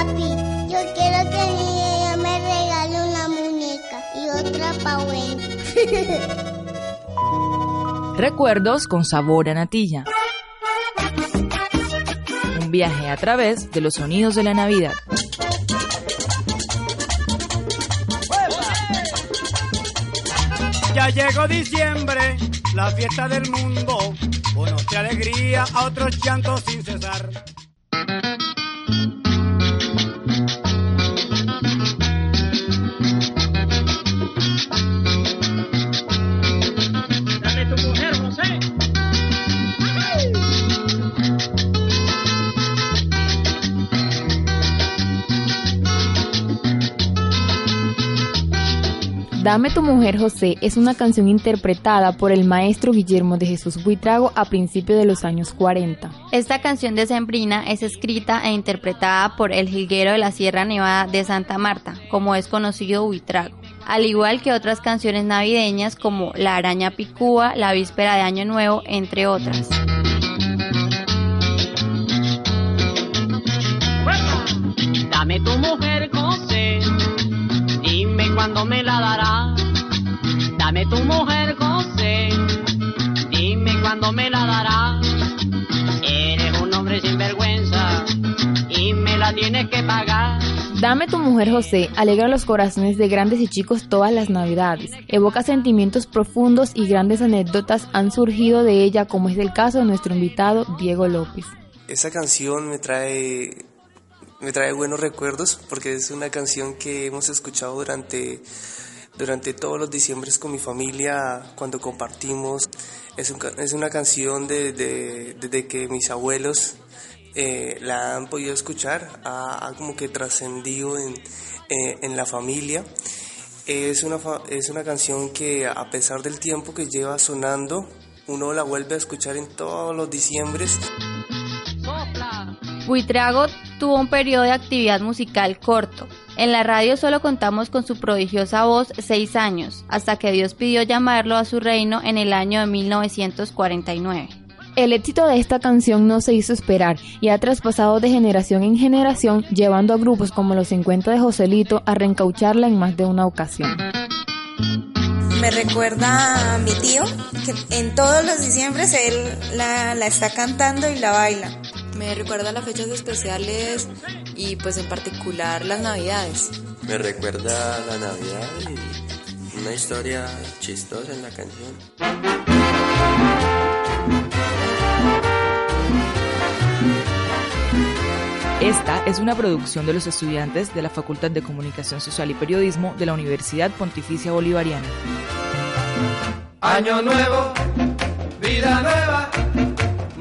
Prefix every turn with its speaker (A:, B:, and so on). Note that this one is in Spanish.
A: Papi, yo quiero que mi niña me regale una muñeca y otra pa' Wendy.
B: Recuerdos con sabor a natilla. Un viaje a través de los sonidos de la Navidad.
C: Ya llegó diciembre, la fiesta del mundo. Unos de alegría, a otros llantos sin cesar.
D: Dame tu mujer José es una canción interpretada por el maestro Guillermo de Jesús Buitrago a principios de los años 40.
E: Esta canción de Sembrina es escrita e interpretada por el jilguero de la Sierra Nevada de Santa Marta, como es conocido Buitrago, al igual que otras canciones navideñas como La araña picúa, La víspera de Año Nuevo, entre otras.
F: Tu mujer, José. Dime cuándo me la dará. Eres un hombre sin vergüenza y me la tienes que pagar.
D: Dame tu mujer José alegra los corazones de grandes y chicos todas las navidades. Evoca sentimientos profundos y grandes anécdotas han surgido de ella como es el caso de nuestro invitado Diego López.
G: Esa canción me trae me trae buenos recuerdos porque es una canción que hemos escuchado durante durante todos los diciembres con mi familia cuando compartimos. Es, un es una canción de, de- desde que mis abuelos eh, la han podido escuchar, ha, ha como que trascendido en, eh, en la familia. Es una, es una canción que a pesar del tiempo que lleva sonando, uno la vuelve a escuchar en todos los diciembres.
E: Buitrago tuvo un periodo de actividad musical corto. En la radio solo contamos con su prodigiosa voz seis años, hasta que Dios pidió llamarlo a su reino en el año de 1949.
D: El éxito de esta canción no se hizo esperar y ha traspasado de generación en generación, llevando a grupos como los 50 de Joselito a reencaucharla en más de una ocasión.
H: Me recuerda a mi tío, que en todos los diciembres él la, la está cantando y la baila.
I: Me recuerda las fechas especiales y pues en particular las navidades.
J: Me recuerda la Navidad y una historia chistosa en la canción.
B: Esta es una producción de los estudiantes de la Facultad de Comunicación Social y Periodismo de la Universidad Pontificia Bolivariana.
K: Año nuevo, vida nueva,